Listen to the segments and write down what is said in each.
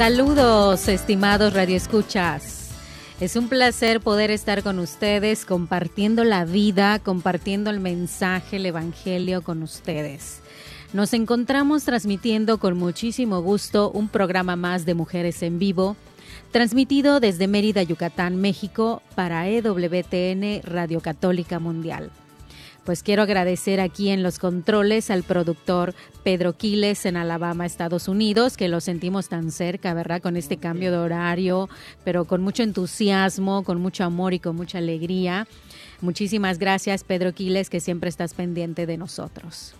Saludos, estimados radioescuchas. Es un placer poder estar con ustedes compartiendo la vida, compartiendo el mensaje, el evangelio con ustedes. Nos encontramos transmitiendo con muchísimo gusto un programa más de Mujeres en Vivo, transmitido desde Mérida, Yucatán, México, para EWTN Radio Católica Mundial. Pues quiero agradecer aquí en los controles al productor Pedro Quiles en Alabama, Estados Unidos, que lo sentimos tan cerca, ¿verdad? Con este cambio de horario, pero con mucho entusiasmo, con mucho amor y con mucha alegría. Muchísimas gracias, Pedro Quiles, que siempre estás pendiente de nosotros.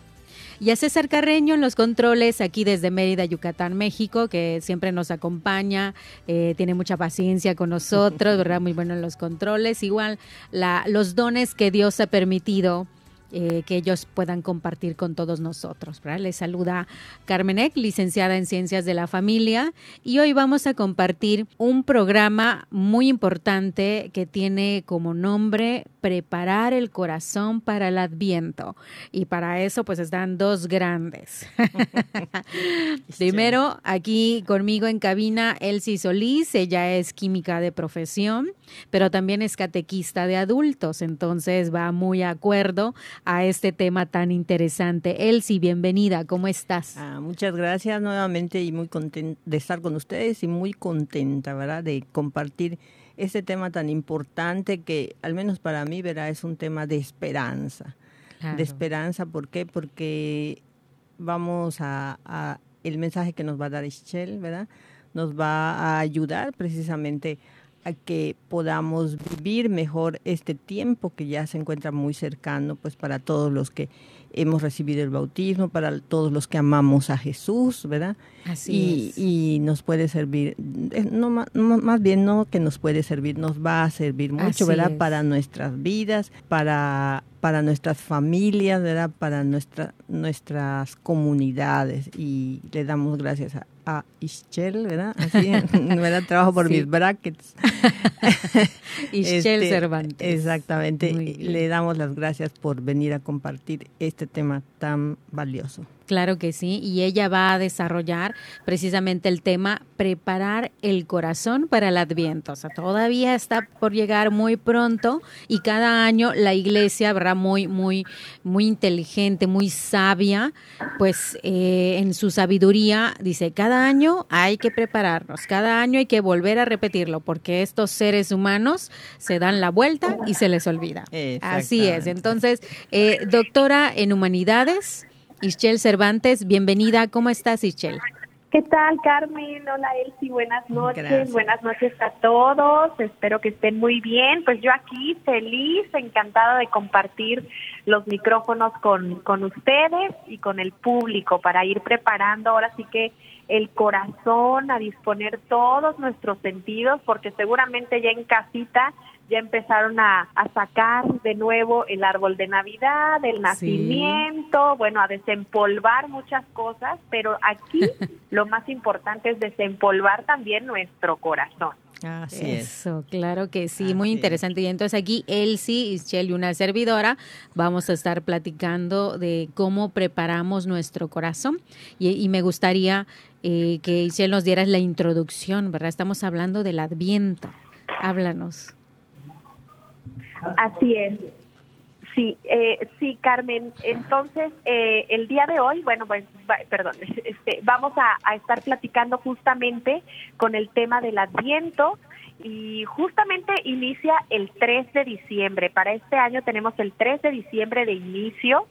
Y a César Carreño en los controles aquí desde Mérida, Yucatán, México, que siempre nos acompaña, eh, tiene mucha paciencia con nosotros, ¿verdad? Muy bueno en los controles. Igual la, los dones que Dios ha permitido eh, que ellos puedan compartir con todos nosotros. ¿verdad? Les saluda Carmen Eck, licenciada en Ciencias de la Familia, y hoy vamos a compartir un programa muy importante que tiene como nombre Preparar el corazón para el Adviento. Y para eso pues están dos grandes. Primero, aquí conmigo en cabina, Elsie Solís, ella es química de profesión, pero también es catequista de adultos, entonces va muy a acuerdo a este tema tan interesante. Elsie, bienvenida, ¿cómo estás? Ah, muchas gracias nuevamente y muy contenta de estar con ustedes y muy contenta, ¿verdad? De compartir este tema tan importante que al menos para mí, ¿verdad? Es un tema de esperanza. Claro. De esperanza, ¿por qué? Porque vamos a, a el mensaje que nos va a dar Ischel, ¿verdad? Nos va a ayudar precisamente a que podamos vivir mejor este tiempo que ya se encuentra muy cercano, pues para todos los que hemos recibido el bautismo, para todos los que amamos a Jesús, ¿verdad? Así y, nos puede servir, eh, no, más bien no que nos puede servir, nos va a servir mucho, Así ¿verdad? es. Para nuestras vidas, para, para nuestras familias, ¿verdad? Para nuestra, nuestras comunidades. Y le damos gracias a, a Ischel, ¿verdad? Así, ¿verdad? Trabajo por Sí. mis brackets. Ischel Este, Cervantes. Exactamente. Le damos las gracias por venir a compartir este tema tan valioso. Claro que sí, y ella va a desarrollar precisamente el tema preparar el corazón para el Adviento. O sea, todavía está por llegar muy pronto y cada año la iglesia, ¿verdad? Muy, muy, muy inteligente, muy sabia, pues eh, en su sabiduría dice, cada año hay que prepararnos, cada año hay que volver a repetirlo, porque estos seres humanos se dan la vuelta y se les olvida. Así es. Entonces, eh, doctora en humanidades, Ischel Cervantes, bienvenida. ¿Cómo estás, Ischel? ¿Qué tal, Carmen? Hola, Elsie. Buenas noches. Gracias. Buenas noches a todos. Espero que estén muy bien. Pues yo aquí feliz, encantada de compartir los micrófonos con, con ustedes y con el público para ir preparando ahora sí que el corazón, a disponer todos nuestros sentidos, porque seguramente ya en casita ya empezaron a, a sacar de nuevo el árbol de Navidad, el Sí. nacimiento, bueno, a desempolvar muchas cosas, pero aquí lo más importante es desempolvar también nuestro corazón. Así es. Eso, claro que sí, Así muy es. interesante. Y entonces aquí Elsie, Ischel y una servidora vamos a estar platicando de cómo preparamos nuestro corazón. Y, y me gustaría eh, que Ischel nos dieras la introducción, ¿verdad? Estamos hablando del Adviento. Háblanos. Así es. Sí, eh, sí, Carmen. Entonces, eh, el día de hoy, bueno, pues, perdón, este, vamos a, estar platicando justamente con el tema del Adviento y justamente inicia el 3 de diciembre. Para este año tenemos el 3 de diciembre de inicio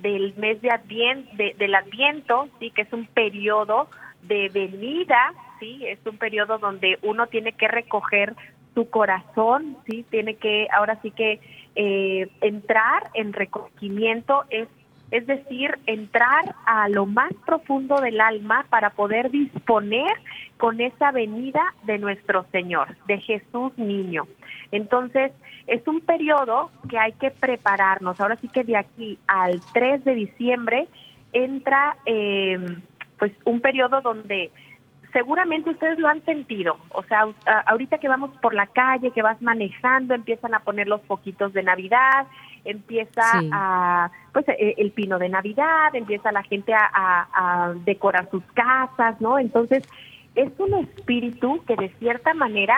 del mes de Adviento, del Adviento, sí, que es un periodo de venida, sí, es un periodo donde uno tiene que recoger su corazón, sí, tiene que, ahora sí que eh, entrar en recogimiento es es decir, entrar a lo más profundo del alma para poder disponer con esa venida de nuestro Señor, de Jesús niño. Entonces, es un periodo que hay que prepararnos. Ahora sí que de aquí al 3 de diciembre entra eh, pues un periodo donde seguramente ustedes lo han sentido. O sea, ahorita que vamos por la calle, que vas manejando, empiezan a poner los poquitos de Navidad, empieza a, pues, e, el pino de Navidad, empieza la gente a, decorar sus casas, ¿no? Entonces, es un espíritu que de cierta manera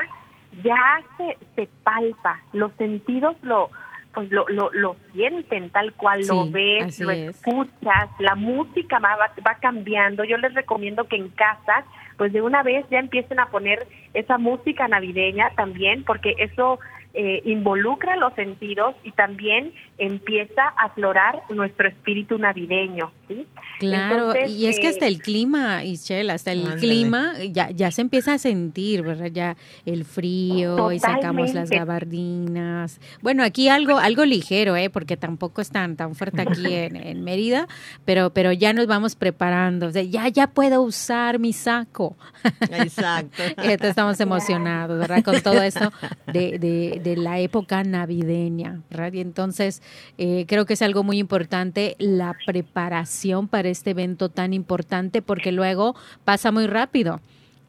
ya se, se palpa, los sentidos lo, pues lo, lo, lo sienten tal cual lo ves, lo escuchas, la música va, va cambiando. Yo les recomiendo que en casa, pues de una vez ya empiecen a poner esa música navideña también, porque eso eh, involucra los sentidos y también empieza a aflorar nuestro espíritu navideño. ¿Sí? Claro, y es que hasta eh, el clima, Ischel, hasta el clima ya, ya se empieza a sentir, ¿verdad? Ya el frío y sacamos las gabardinas. Bueno, aquí algo algo ligero, ¿eh? Porque tampoco es tan, tan fuerte aquí en, en Mérida, pero, pero ya nos vamos preparando. O sea, ya, ya puedo usar mi saco. Exacto. estamos emocionados, ¿verdad? Con todo esto de, de de la época navideña, ¿verdad? Y entonces eh, creo que es algo muy importante la preparación para este evento tan importante porque luego pasa muy rápido,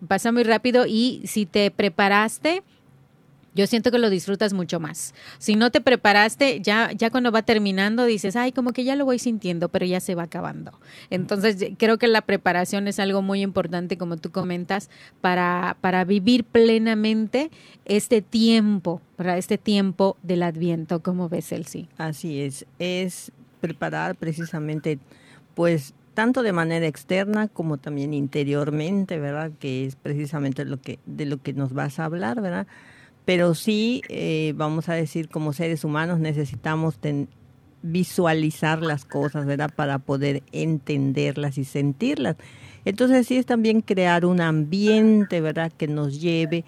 pasa muy rápido y si te preparaste, yo siento que lo disfrutas mucho más. Si no te preparaste, ya, ya cuando va terminando dices, ay, como que ya lo voy sintiendo, pero ya se va acabando. Entonces, creo que la preparación es algo muy importante, como tú comentas, para, para vivir plenamente este tiempo, para este tiempo del Adviento. ¿Cómo ves, Elsie? Así es, es preparar precisamente, pues, tanto de manera externa como también interiormente, ¿verdad? Que es precisamente lo que, de lo que nos vas a hablar, ¿verdad? pero sí, eh, vamos a decir, como seres humanos necesitamos visualizar las cosas, ¿verdad? Para poder entenderlas y sentirlas. Entonces sí es también crear un ambiente, ¿verdad? Que nos lleve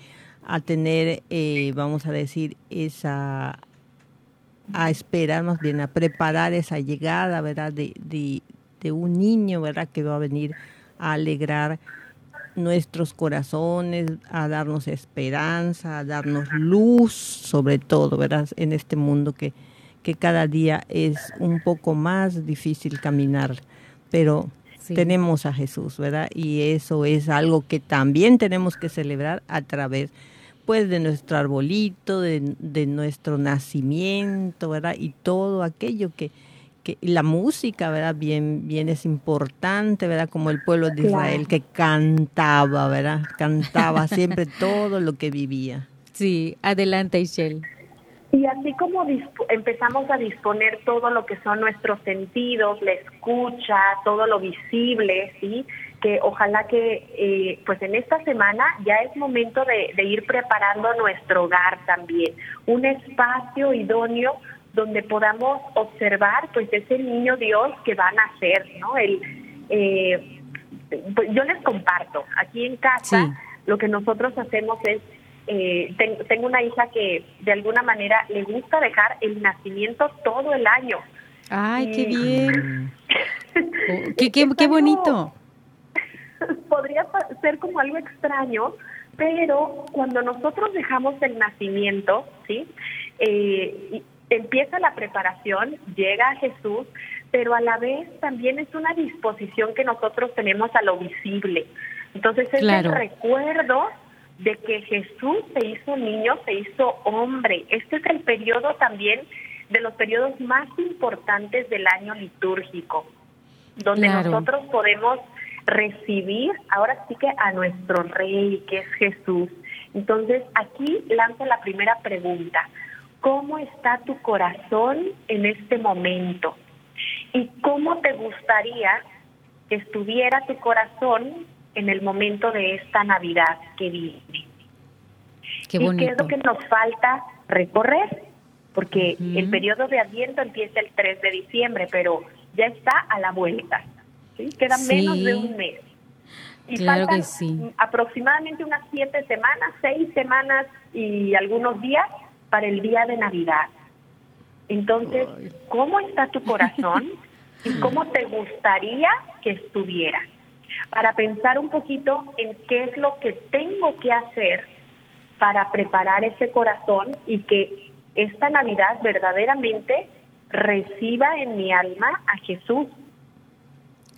a tener, eh, vamos a decir, esa, a esperar más bien, a preparar esa llegada, ¿verdad? De un niño, ¿verdad? Que va a venir a alegrar nuestros corazones, a darnos esperanza, a darnos luz, sobre todo, ¿verdad? En este mundo que, que cada día es un poco más difícil caminar, pero tenemos a Jesús, ¿verdad? Y eso es algo que también tenemos que celebrar a través pues de nuestro arbolito, de, de nuestro nacimiento, ¿verdad? Y todo aquello que, la música, ¿verdad? Bien, bien es importante, ¿verdad? Como el pueblo de Israel que cantaba, ¿verdad? Cantaba siempre todo lo que vivía. Sí, adelante, Ishel. Y así como empezamos a disponer todo lo que son nuestros sentidos, la escucha, todo lo visible, ¿sí? Que ojalá que eh, pues en esta semana ya es momento de, de ir preparando nuestro hogar también, un espacio idóneo donde podamos observar pues ese niño Dios que va a nacer, ¿no? El, eh, pues, yo les comparto, aquí en casa lo que nosotros hacemos es, eh, tengo una hija que de alguna manera le gusta dejar el nacimiento todo el año. Ay, qué bien. Oh, qué, qué, qué bonito. Podría ser como algo extraño, pero cuando nosotros dejamos el nacimiento, ¿sí? Eh, empieza la preparación, llega a Jesús, pero a la vez también es una disposición que nosotros tenemos a lo visible. Entonces es el recuerdo de que Jesús se hizo niño, se hizo hombre. Este es el periodo también de los periodos más importantes del año litúrgico, donde nosotros podemos recibir ahora sí que a nuestro rey, que es Jesús. Entonces aquí lanzo la primera pregunta. Cómo está tu corazón en este momento y cómo te gustaría que estuviera tu corazón en el momento de esta Navidad que viene. Qué ¿Y qué es lo que nos falta recorrer? Porque el periodo de Adviento empieza el 3 de diciembre, pero ya está a la vuelta. ¿sí? Queda menos de un mes. Y claro faltan que sí. aproximadamente unas siete semanas, seis semanas y algunos días para el día de Navidad. Entonces, ¿cómo está tu corazón y cómo te gustaría que estuviera? Para pensar un poquito en qué es lo que tengo que hacer para preparar ese corazón y que esta Navidad verdaderamente reciba en mi alma a Jesús.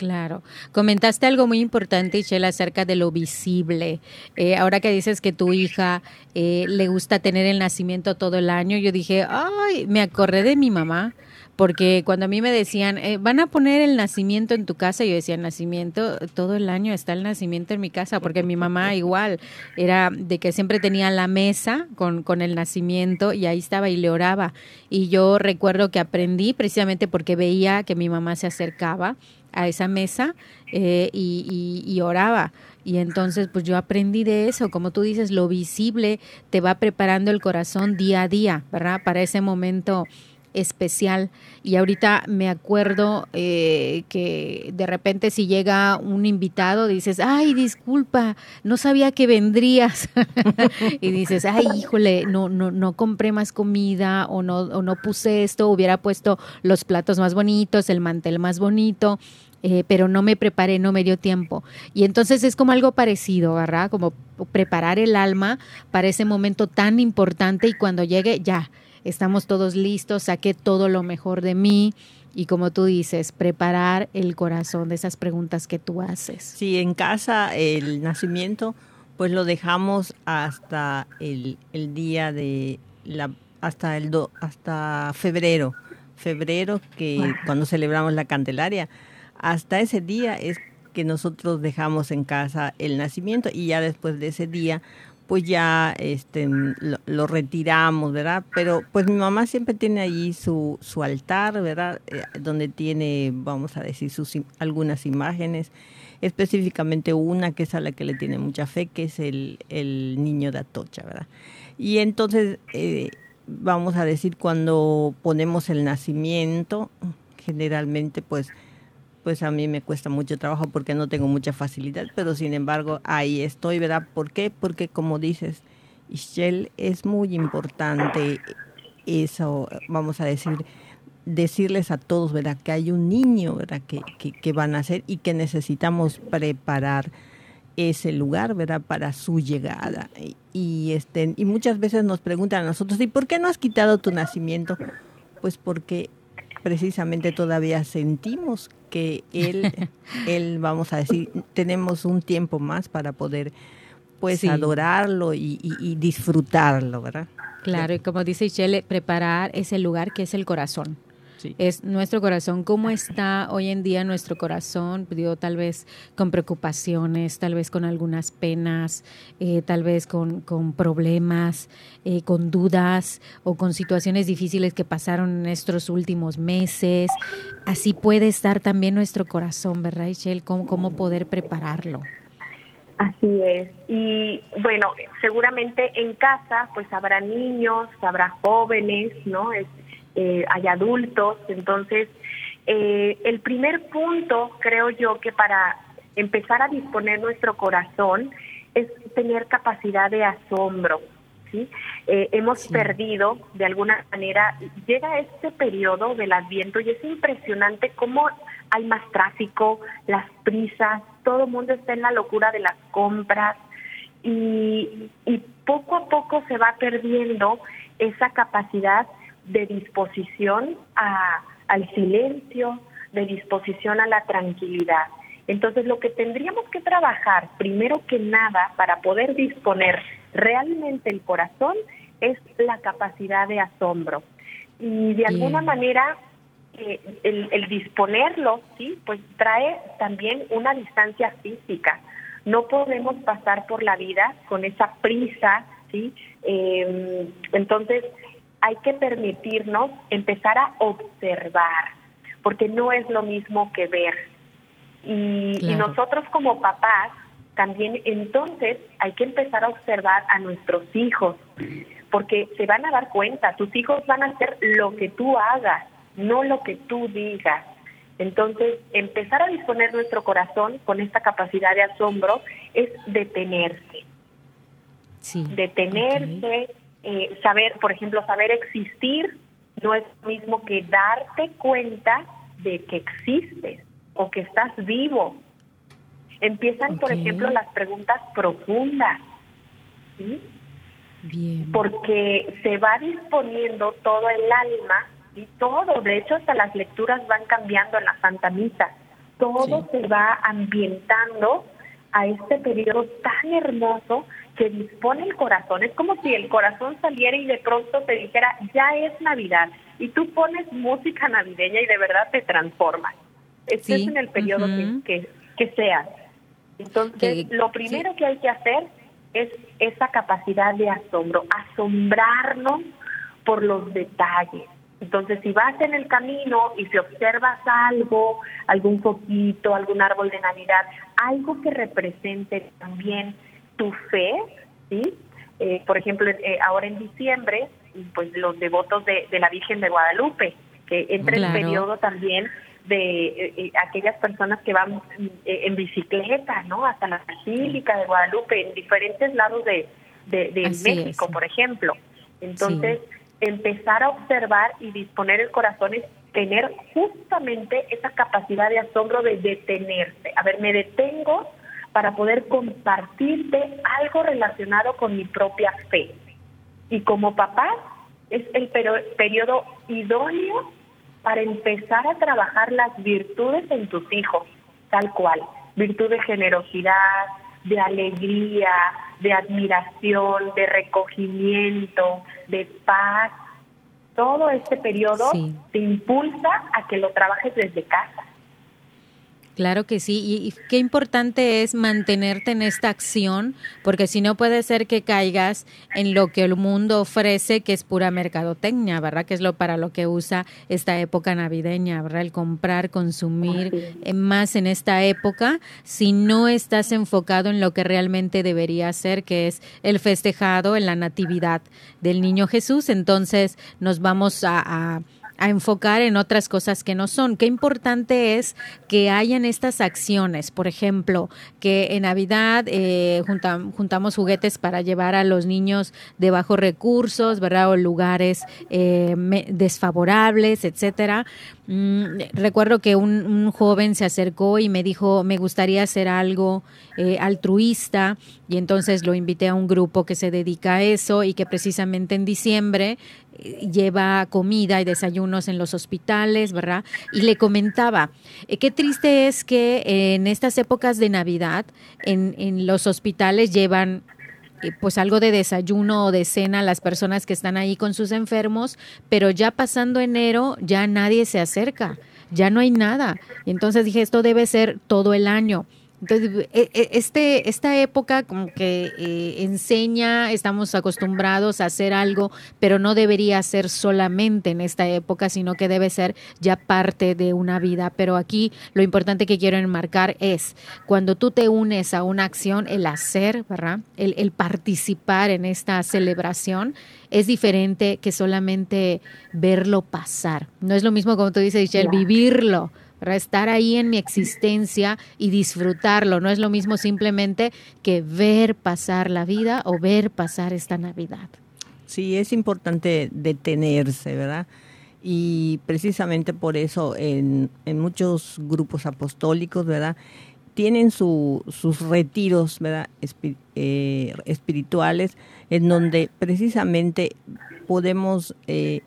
Claro. Comentaste algo muy importante, Michelle, acerca de lo visible. Eh, ahora que dices que tu hija eh, le gusta tener el nacimiento todo el año, yo dije, ay, me acordé de mi mamá. Porque cuando a mí me decían, eh, van a poner el nacimiento en tu casa, yo decía, nacimiento, todo el año está el nacimiento en mi casa, porque mi mamá igual era de que siempre tenía la mesa con, con el nacimiento y ahí estaba y le oraba. Y yo recuerdo que aprendí precisamente porque veía que mi mamá se acercaba a esa mesa eh, y, y, y oraba. Y entonces, pues yo aprendí de eso, como tú dices, lo visible te va preparando el corazón día a día, ¿verdad? Para ese momento especial. Y ahorita me acuerdo eh, que de repente si llega un invitado, dices, ay, disculpa, no sabía que vendrías. y dices, ay, híjole, no, no, no compré más comida o no, o no puse esto, hubiera puesto los platos más bonitos, el mantel más bonito. Eh, pero no me preparé, no me dio tiempo. Y entonces es como algo parecido, ¿verdad? Como preparar el alma para ese momento tan importante y cuando llegue, ya, estamos todos listos, saqué todo lo mejor de mí y como tú dices, preparar el corazón de esas preguntas que tú haces. Sí, en casa el nacimiento pues lo dejamos hasta el, el día de la hasta el do, hasta febrero, febrero que cuando celebramos la Candelaria, hasta ese día es que nosotros dejamos en casa el nacimiento y ya después de ese día pues ya este lo, retiramos, ¿verdad? Pero pues mi mamá siempre tiene allí su, su altar, ¿verdad? Eh, donde tiene, vamos a decir, sus algunas imágenes, específicamente una que es a la que le tiene mucha fe, que es el, el niño de Atocha, ¿verdad? Y entonces, eh, vamos a decir, cuando ponemos el nacimiento, generalmente pues pues a mí me cuesta mucho trabajo porque no tengo mucha facilidad, pero sin embargo ahí estoy, ¿verdad? ¿Por qué? Porque como dices, Ishel, es muy importante eso, vamos a decir, decirles a todos, ¿verdad? Que hay un niño, ¿verdad? Que, que, van a hacer y que necesitamos preparar ese lugar, ¿verdad? Para su llegada. Y, este, y muchas veces nos preguntan a nosotros, ¿y por qué no has quitado tu nacimiento? Pues porque precisamente todavía sentimos que él, él, vamos a decir, tenemos un tiempo más para poder pues sí. adorarlo y, y, y, disfrutarlo, ¿verdad? Claro, y como dice Chele, preparar ese lugar que es el corazón. Sí. Es nuestro corazón, cómo está hoy en día nuestro corazón, digo, tal vez con preocupaciones, tal vez con algunas penas, eh, tal vez con, con problemas, eh, con dudas o con situaciones difíciles que pasaron en estos últimos meses. Así puede estar también nuestro corazón, ¿verdad, Michelle? ¿Cómo, cómo poder prepararlo? Así es. Y bueno, seguramente en casa pues habrá niños, habrá jóvenes, ¿no? Es, eh, hay adultos. Entonces, eh, el primer punto, creo yo, que para empezar a disponer nuestro corazón es tener capacidad de asombro. ¿sí? Eh, hemos sí. perdido, de alguna manera, llega este periodo del adviento y es impresionante cómo hay más tráfico, las prisas, todo el mundo está en la locura de las compras y, y poco a poco se va perdiendo esa capacidad de disposición a, al silencio, de disposición a la tranquilidad. Entonces, lo que tendríamos que trabajar, primero que nada, para poder disponer realmente el corazón, es la capacidad de asombro. Y de alguna Bien. manera, eh, el, el, disponerlo, sí, pues trae también una distancia física. No podemos pasar por la vida con esa prisa, sí. Eh, entonces, hay que permitirnos empezar a observar, porque no es lo mismo que ver. Y, y nosotros como papás también entonces hay que empezar a observar a nuestros hijos, porque se van a dar cuenta, tus hijos van a hacer lo que tú hagas, no lo que tú digas. Entonces, empezar a disponer nuestro corazón con esta capacidad de asombro es detenerse. Sí. Detenerse, eh, saber, por ejemplo, saber existir no es lo mismo que darte cuenta de que existes o que estás vivo Empiezan, por ejemplo, las preguntas profundas, ¿sí? Bien. Porque se va disponiendo todo el alma y todo, de hecho hasta las lecturas van cambiando en la Santa Misa, todo se va ambientando a este periodo tan hermoso que dispone el corazón. Es como si el corazón saliera y de pronto te dijera, ya es Navidad, y tú pones música navideña y de verdad te transformas. Este es en el periodo que, que, que sea. Entonces, lo primero que hay que hacer es esa capacidad de asombro, asombrarnos por los detalles. Entonces, si vas en el camino y si observas algo, algún foquito, algún árbol de Navidad, algo que represente también tu fe, ¿sí? Eh, por ejemplo, eh, ahora en diciembre, pues los devotos de, la Virgen de Guadalupe, que entra el periodo también de eh, eh, aquellas personas que van en bicicleta, ¿no? Hasta la Basílica de Guadalupe, en diferentes lados de, de, México, por ejemplo. Entonces, empezar a observar y disponer el corazón es tener justamente esa capacidad de asombro de detenerse. A ver, me detengo para poder compartirte algo relacionado con mi propia fe. Y como papá, es el periodo idóneo para empezar a trabajar las virtudes en tus hijos, tal cual, virtud de generosidad, de alegría, de admiración, de recogimiento, de paz. Todo este periodo te impulsa a que lo trabajes desde casa. Claro que sí, y, qué importante es mantenerte en esta acción, porque si no puede ser que caigas en lo que el mundo ofrece, que es pura mercadotecnia, ¿verdad? Que es lo para lo que usa esta época navideña, ¿verdad? El comprar, consumir más en esta época, si no estás enfocado en lo que realmente debería ser, que es el festejado en la natividad del niño Jesús, entonces nos vamos a a enfocar en otras cosas que no son. Qué importante es que hayan estas acciones, por ejemplo, que en Navidad eh, juntamos juguetes para llevar a los niños de bajos recursos, ¿verdad? O lugares eh, desfavorables, etcétera. Mm, recuerdo que un, joven se acercó y me dijo, me gustaría hacer algo eh, altruista y entonces lo invité a un grupo que se dedica a eso y que precisamente en diciembre lleva comida y desayunos en los hospitales, ¿verdad? Y le comentaba, eh, qué triste es que en estas épocas de Navidad en, en los hospitales llevan pues algo de desayuno o de cena las personas que están ahí con sus enfermos, pero ya pasando enero ya nadie se acerca, ya no hay nada. Y entonces dije, esto debe ser todo el año. Entonces, e, e, este, esta época como que eh, enseña, estamos acostumbrados a hacer algo, pero no debería ser solamente en esta época, sino que debe ser ya parte de una vida. Pero aquí lo importante que quiero enmarcar es cuando tú te unes a una acción, el hacer, ¿verdad? El, el participar en esta celebración es diferente que solamente verlo pasar. No es lo mismo como tú dices, el vivirlo estar ahí en mi existencia y disfrutarlo. No es lo mismo simplemente que ver pasar la vida o ver pasar esta Navidad. Sí, es importante detenerse, ¿verdad? Y precisamente por eso en, muchos grupos apostólicos, ¿verdad? Tienen sus retiros, ¿verdad? Eh, espirituales, en donde precisamente podemos eh,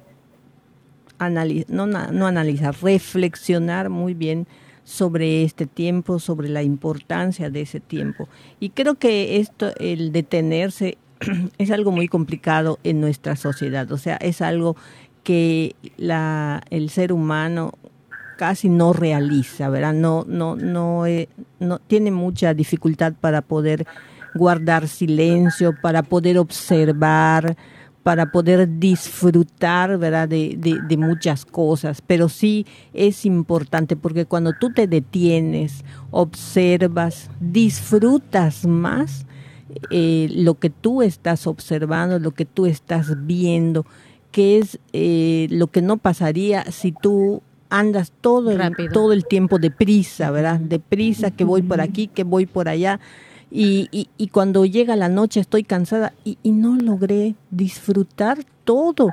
no, no analizar, reflexionar muy bien sobre este tiempo, sobre la importancia de ese tiempo. Y creo que esto, el detenerse, es algo muy complicado en nuestra sociedad. O sea, es algo que la, el ser humano casi no realiza, ¿verdad? No, no, no, eh, no tiene mucha dificultad para poder guardar silencio, para poder observar, para poder disfrutar, ¿verdad? De, de, muchas cosas, pero sí es importante porque cuando tú te detienes, observas, disfrutas más eh, lo que tú estás observando, lo que tú estás viendo, que es eh, lo que no pasaría si tú andas todo el, todo el tiempo deprisa, ¿verdad? Deprisa, que voy por aquí, que voy por allá. Y, y, cuando llega la noche estoy cansada y, y, no logré disfrutar todo,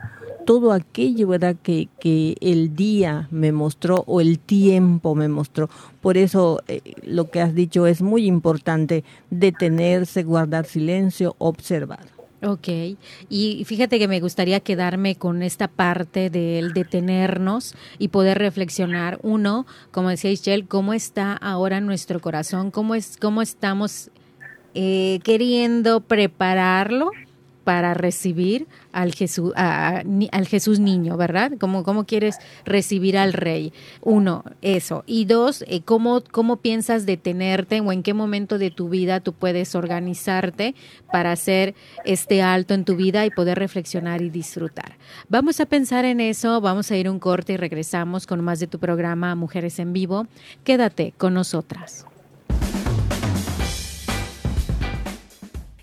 todo aquello ¿verdad? Que, que el día me mostró o el tiempo me mostró. Por eso eh, lo que has dicho es muy importante, detenerse, guardar silencio, observar. Ok, y fíjate que me gustaría quedarme con esta parte del detenernos y poder reflexionar, uno, como decía Ishel, cómo está ahora nuestro corazón, cómo, es, cómo estamos eh, queriendo prepararlo para recibir al Jesús, al Jesús niño, ¿verdad? ¿Cómo, ¿Cómo quieres recibir al rey? Uno, eso. Y dos, eh, ¿cómo, ¿cómo piensas detenerte o en qué momento de tu vida tú puedes organizarte para hacer este alto en tu vida y poder reflexionar y disfrutar? Vamos a pensar en eso, vamos a ir un corte y regresamos con más de tu programa Mujeres en Vivo. Quédate con nosotras.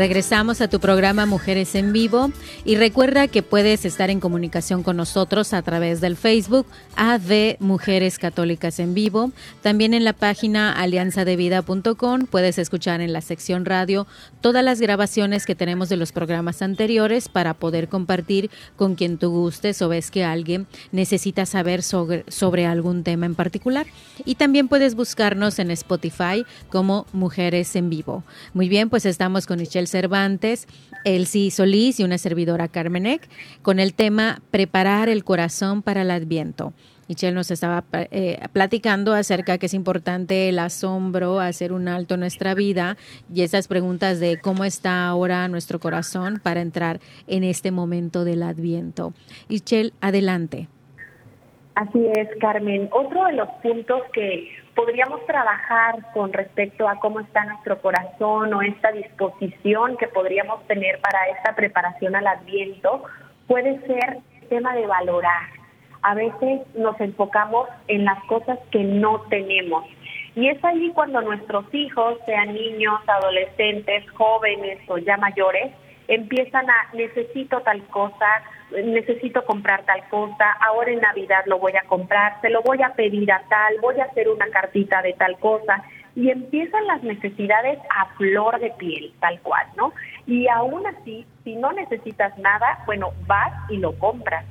Regresamos a tu programa Mujeres en Vivo y recuerda que puedes estar en comunicación con nosotros a través del Facebook AV Mujeres Católicas en Vivo. También en la página alianzadevida.com puedes escuchar en la sección radio todas las grabaciones que tenemos de los programas anteriores para poder compartir con quien tú gustes o ves que alguien necesita saber sobre, sobre algún tema en particular. Y también puedes buscarnos en Spotify como Mujeres en Vivo. Muy bien, pues estamos con Michelle Cervantes, Elsie Solís y una servidora Carmenek con el tema Preparar el corazón para el Adviento. Michelle nos estaba eh, platicando acerca que es importante el asombro, hacer un alto en nuestra vida y esas preguntas de cómo está ahora nuestro corazón para entrar en este momento del Adviento. Michelle, adelante. Así es, Carmen. Otro de los puntos que podríamos trabajar con respecto a cómo está nuestro corazón o esta disposición que podríamos tener para esta preparación al adviento puede ser tema de valorar. A veces nos enfocamos en las cosas que no tenemos. Y es ahí cuando nuestros hijos, sean niños, adolescentes, jóvenes o ya mayores, empiezan a necesito tal cosa, necesito comprar tal cosa, ahora en Navidad lo voy a comprar, se lo voy a pedir a tal, voy a hacer una cartita de tal cosa y empiezan las necesidades a flor de piel, tal cual, ¿no? Y aún así, si no necesitas nada, bueno, vas y lo compras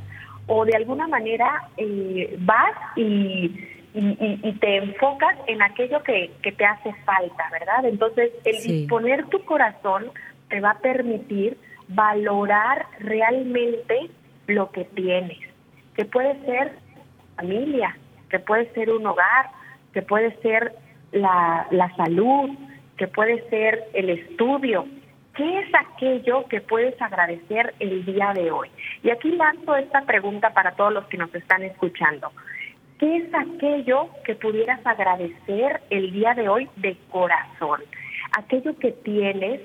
o de alguna manera eh, vas y, y, te enfocas en aquello que, que, te hace falta, ¿verdad? Entonces, el disponer tu corazón te va a permitir valorar realmente lo que tienes, que puede ser familia, que puede ser un hogar, que puede ser la, la salud, que puede ser el estudio. ¿Qué es aquello que puedes agradecer el día de hoy? Y aquí lanzo esta pregunta para todos los que nos están escuchando. ¿Qué es aquello que pudieras agradecer el día de hoy de corazón? Aquello que tienes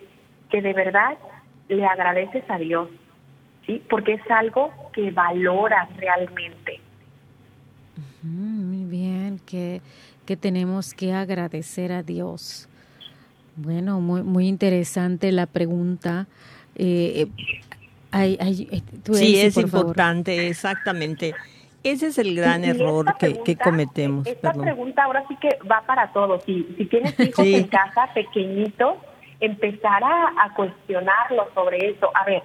que de verdad le agradeces a Dios, ¿sí? Porque es algo que valoras realmente. Muy bien, que, que tenemos que agradecer a Dios. Bueno, muy, muy interesante la pregunta. Eh, hay, eh, sí, es importante, exactamente. Ese es el gran error que, cometemos. Esta pregunta ahora sí que va para todos. Si, si tienes hijos en casa pequeñitos, empezar a, a cuestionarlo sobre eso. A ver,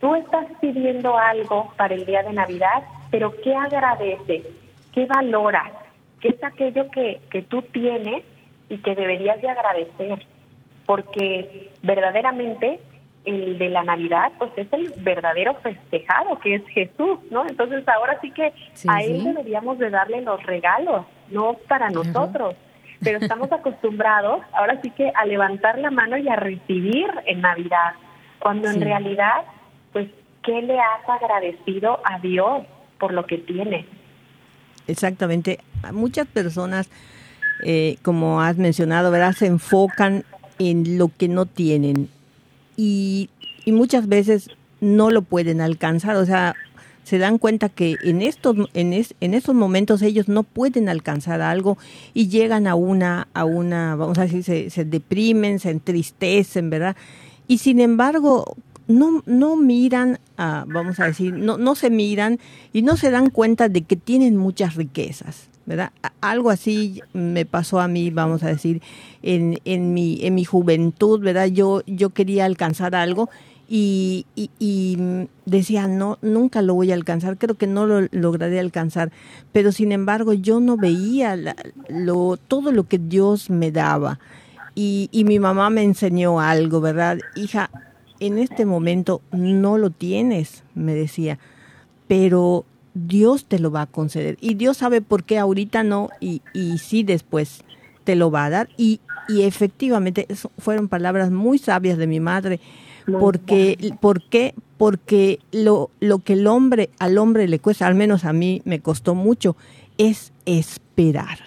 tú estás pidiendo algo para el día de Navidad, pero ¿qué agradeces? ¿Qué valoras? ¿Qué es aquello que, que tú tienes y que deberías de agradecer? Porque verdaderamente el de la Navidad, pues es el verdadero festejado, que es Jesús, ¿no? Entonces ahora sí que a Él deberíamos de darle los regalos, no para nosotros. Pero estamos acostumbrados ahora sí que a levantar la mano y a recibir en Navidad, cuando en realidad, pues, ¿qué le has agradecido a Dios por lo que tiene? Exactamente. Muchas personas, eh, como has mencionado, ¿verdad? Se enfocan en lo que no tienen y, y muchas veces no lo pueden alcanzar. O sea, se dan cuenta que en estos en, en estos momentos ellos no pueden alcanzar algo y llegan a una a una vamos a decir se, deprimen se entristecen verdad y sin embargo no no miran vamos a decir no no se miran y no se dan cuenta de que tienen muchas riquezas verdad algo así me pasó a mí vamos a decir en, en mi en mi juventud verdad yo yo quería alcanzar algo y, decía, no, nunca lo voy a alcanzar, creo que no lo lograré alcanzar, pero sin embargo yo no veía todo lo que Dios me daba. Y, mi mamá me enseñó algo, ¿verdad? Hija, en este momento no lo tienes, me decía, pero Dios te lo va a conceder. Y Dios sabe por qué ahorita no y, sí después te lo va a dar. Y efectivamente, fueron palabras muy sabias de mi madre porque, ¿Por qué? Porque lo, lo que el hombre, al hombre le cuesta, al menos a mí me costó mucho, es esperar.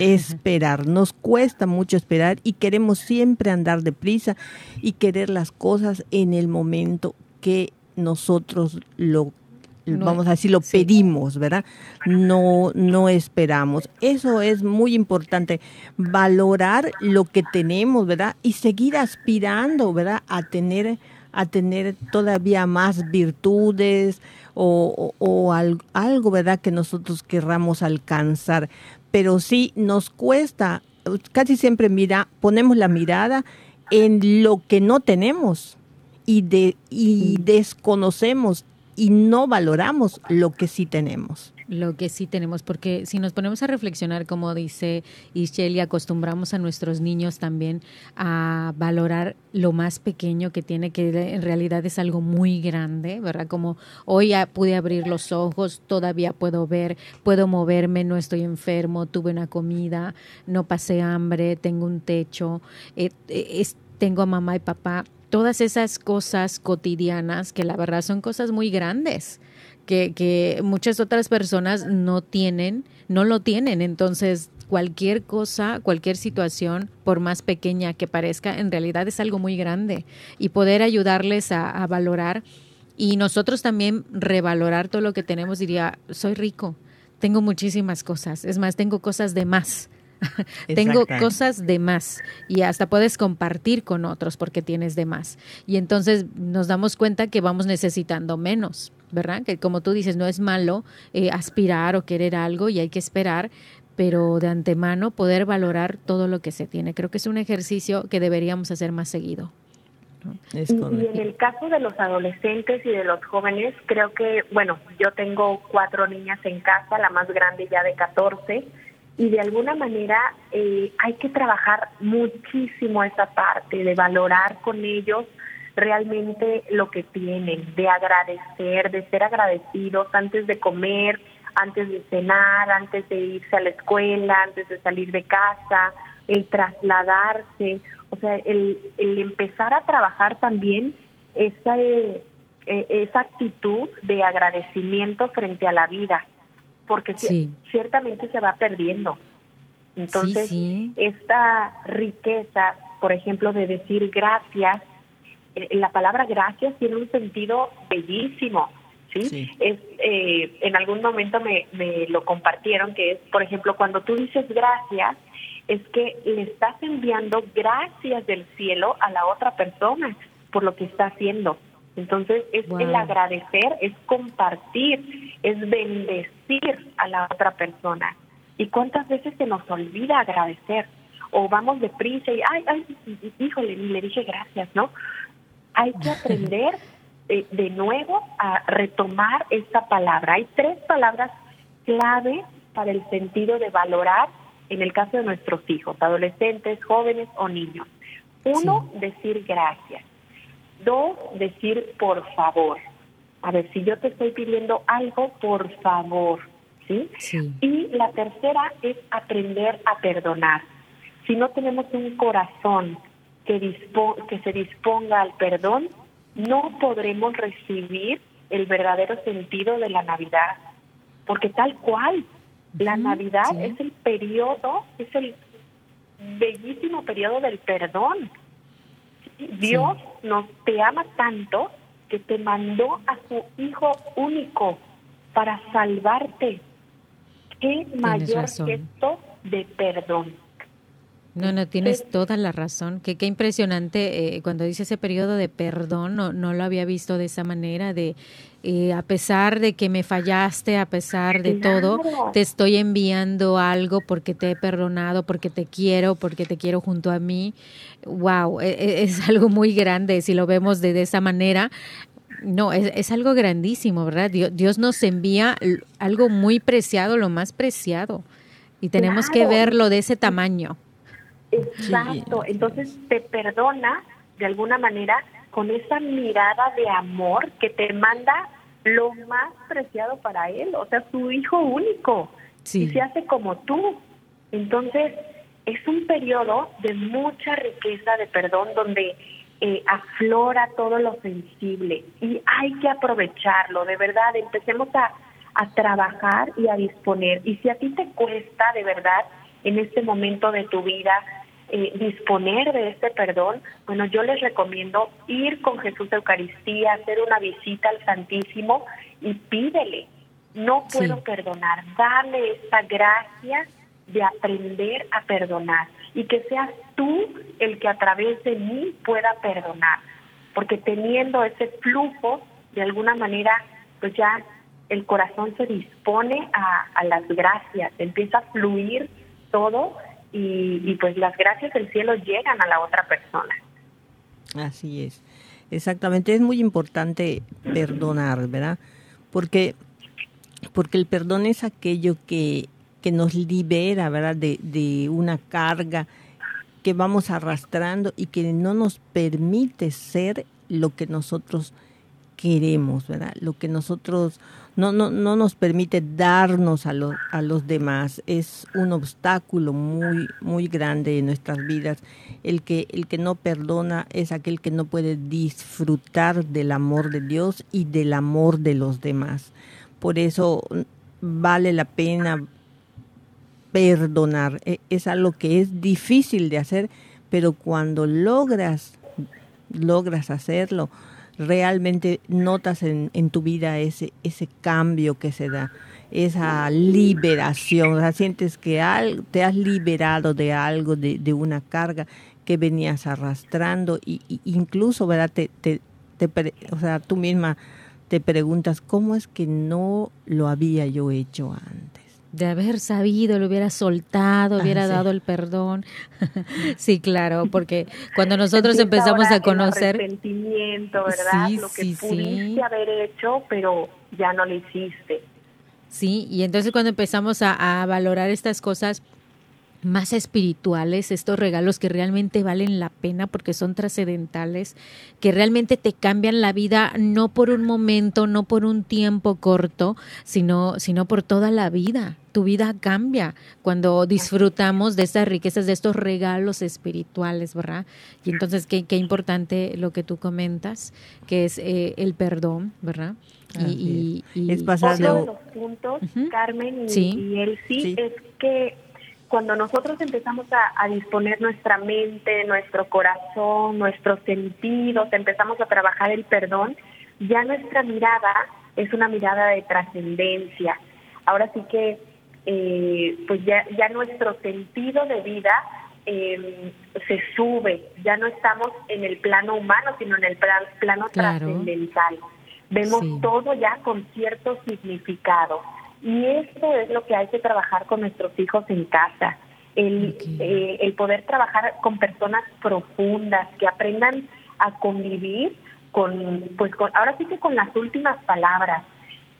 Esperar, nos cuesta mucho esperar y queremos siempre andar deprisa y querer las cosas en el momento que nosotros lo vamos a decir, lo pedimos, ¿verdad? No, no esperamos. Eso es muy importante, valorar lo que tenemos, ¿verdad? Y seguir aspirando, ¿verdad? A tener, a tener todavía más virtudes o, o, algo, ¿verdad? Que nosotros querramos alcanzar. Pero sí nos cuesta, casi siempre mira, ponemos la mirada en lo que no tenemos y, de, y desconocemos y no valoramos lo que sí tenemos. Lo que sí tenemos, porque si nos ponemos a reflexionar, como dice Ishel, y acostumbramos a nuestros niños también a valorar lo más pequeño que tiene, que en realidad es algo muy grande, ¿verdad? Como hoy ya pude abrir los ojos, todavía puedo ver, puedo moverme, no estoy enfermo, tuve una comida, no pasé hambre, tengo un techo, eh, eh, tengo a mamá y papá todas esas cosas cotidianas que la verdad son cosas muy grandes. Que, que muchas otras personas no tienen, no lo tienen. Entonces, cualquier cosa, cualquier situación, por más pequeña que parezca, en realidad es algo muy grande. Y poder ayudarles a, a, valorar y nosotros también revalorar todo lo que tenemos, diría, soy rico, tengo muchísimas cosas, es más, tengo cosas de más. Tengo cosas de más y hasta puedes compartir con otros porque tienes de más. Y entonces nos damos cuenta que vamos necesitando menos, ¿verdad? Que como tú dices, no es malo eh, aspirar o querer algo y hay que esperar, pero de antemano poder valorar todo lo que se tiene. Creo que es un ejercicio que deberíamos hacer más seguido. y, en el caso de los adolescentes y de los jóvenes, creo que, bueno, yo tengo cuatro niñas en casa, la más grande ya de 14 y de alguna manera eh, hay que trabajar muchísimo esa parte de valorar con ellos realmente lo que tienen, de agradecer, de ser agradecidos antes de comer, antes de cenar, antes de irse a la escuela, antes de salir de casa, el trasladarse, o sea, el, empezar a trabajar también esa, eh, esa actitud de agradecimiento frente a la vida porque ciertamente se va perdiendo. Entonces, esta riqueza, por ejemplo, de decir gracias, eh, la palabra gracias tiene un sentido bellísimo. ¿sí? Es, eh, en algún momento me, me lo compartieron, que es, por ejemplo, cuando tú dices gracias, es que le estás enviando gracias del cielo a la otra persona por lo que está haciendo. Entonces, es el agradecer, es compartir, es bendecir a la otra persona. ¿Y cuántas veces se nos olvida agradecer? O vamos deprisa y, ay, ay, híjole, le dije gracias, ¿no? Hay que aprender eh, de nuevo a retomar esta palabra. Hay tres palabras clave para el sentido de valorar en el caso de nuestros hijos, adolescentes, jóvenes o niños. Uno, decir gracias. Dos, decir por favor. A ver, si yo te estoy pidiendo algo, por favor. ¿sí? Y la tercera es aprender a perdonar. Si no tenemos un corazón que, que se disponga al perdón, no podremos recibir el verdadero sentido de la Navidad. Porque tal cual, la Navidad es el periodo, es el bellísimo periodo del perdón. Dios nos te ama tanto que te mandó a su Hijo único para salvarte. ¿Qué mayor gesto de perdón? No, no, tienes toda la razón. Qué, qué impresionante eh, cuando dice ese periodo de perdón, no, no lo había visto de esa manera, de eh, a pesar de que me fallaste, a pesar de todo, te estoy enviando algo porque te he perdonado, porque te quiero, porque te quiero junto a mí. Wow, e, e, es, algo muy grande si lo vemos de, esa manera. No, es, es, algo grandísimo, ¿verdad? Dios, Dios, nos envía algo muy preciado, lo más preciado, y tenemos que verlo de ese tamaño. Exacto, entonces te perdona de alguna manera con esa mirada de amor que te manda lo más preciado para él, o sea, su hijo único, y se hace como tú. Entonces, es un periodo de mucha riqueza de perdón donde eh, aflora todo lo sensible y hay que aprovecharlo, de verdad, empecemos a, a trabajar y a disponer. Y si a ti te cuesta, de verdad, en este momento de tu vida, eh, disponer de este perdón, bueno, yo les recomiendo ir con Jesús a Eucaristía, hacer una visita al Santísimo y pídele, no puedo perdonar, dale esta gracia de aprender a perdonar y que seas tú el que a través de mí pueda perdonar, porque teniendo ese flujo, de alguna manera, pues ya el corazón se dispone a, a las gracias, empieza a fluir todo y, pues las gracias del cielo llegan a la otra persona. Así es, exactamente, es muy importante perdonar, ¿verdad? Porque, porque el perdón es aquello que, que nos libera, ¿verdad? De, de una carga que vamos arrastrando y que no nos permite ser lo que nosotros queremos, ¿verdad? Lo que nosotros no, no, no nos permite darnos a, los a los demás. Es un obstáculo muy, muy grande en nuestras vidas. El que, el que no perdona es aquel que no puede disfrutar del amor de Dios y del amor de los demás. Por eso vale la pena perdonar. E, es algo que es difícil de hacer, pero cuando logras, logras hacerlo, realmente notas en, en tu vida ese, ese cambio que se da, esa liberación, o sea, sientes que te has liberado de algo, de, de una carga que venías arrastrando y, incluso, ¿verdad? Te, te, o sea, tú misma te preguntas, ¿cómo es que no lo había yo hecho antes? De haber sabido, lo hubiera soltado, hubiera ah, dado el perdón. sí, claro, porque cuando nosotros empezamos a conocer... El arrepentimiento, ¿verdad? lo que pudiste haber hecho, pero ya no lo hiciste. Sí, y entonces cuando empezamos a, a valorar estas cosas, más espirituales, estos regalos que realmente valen la pena porque son trascendentales, que realmente te cambian la vida no por un momento, no por un tiempo corto, sino, sino por toda la vida. Tu vida cambia cuando disfrutamos de estas riquezas, de estos regalos espirituales, ¿verdad? Y entonces, qué, qué importante lo que tú comentas, que es eh, el perdón, ¿verdad? Y, es pasar de los puntos, Carmen y, él sí, es que cuando nosotros empezamos a, disponer nuestra mente, nuestro corazón, nuestros sentidos, empezamos a trabajar el perdón, ya nuestra mirada es una mirada de trascendencia. Ahora sí que eh, pues ya, ya nuestro sentido de vida eh, se sube, ya no estamos en el plano humano, sino en el plano trascendental. Vemos todo ya con cierto significado. Y esto es lo que hay que trabajar con nuestros hijos en casa. El, eh, el poder trabajar con personas profundas, que aprendan a convivir con, pues con, ahora sí que con las últimas palabras.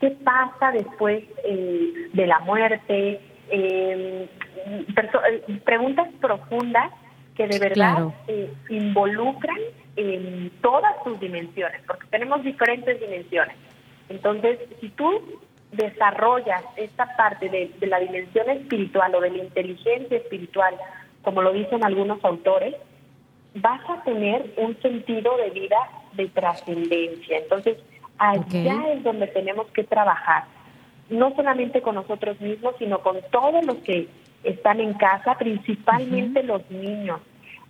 ¿Qué pasa después eh, de la muerte? Eh, eh, preguntas profundas que de verdad eh, involucran en todas sus dimensiones, porque tenemos diferentes dimensiones. Entonces, si tú desarrollas esta parte de, de la dimensión espiritual o de la inteligencia espiritual, como lo dicen algunos autores, vas a tener un sentido de vida de trascendencia. Entonces, allá es donde tenemos que trabajar, no solamente con nosotros mismos, sino con todos los que están en casa, principalmente los niños,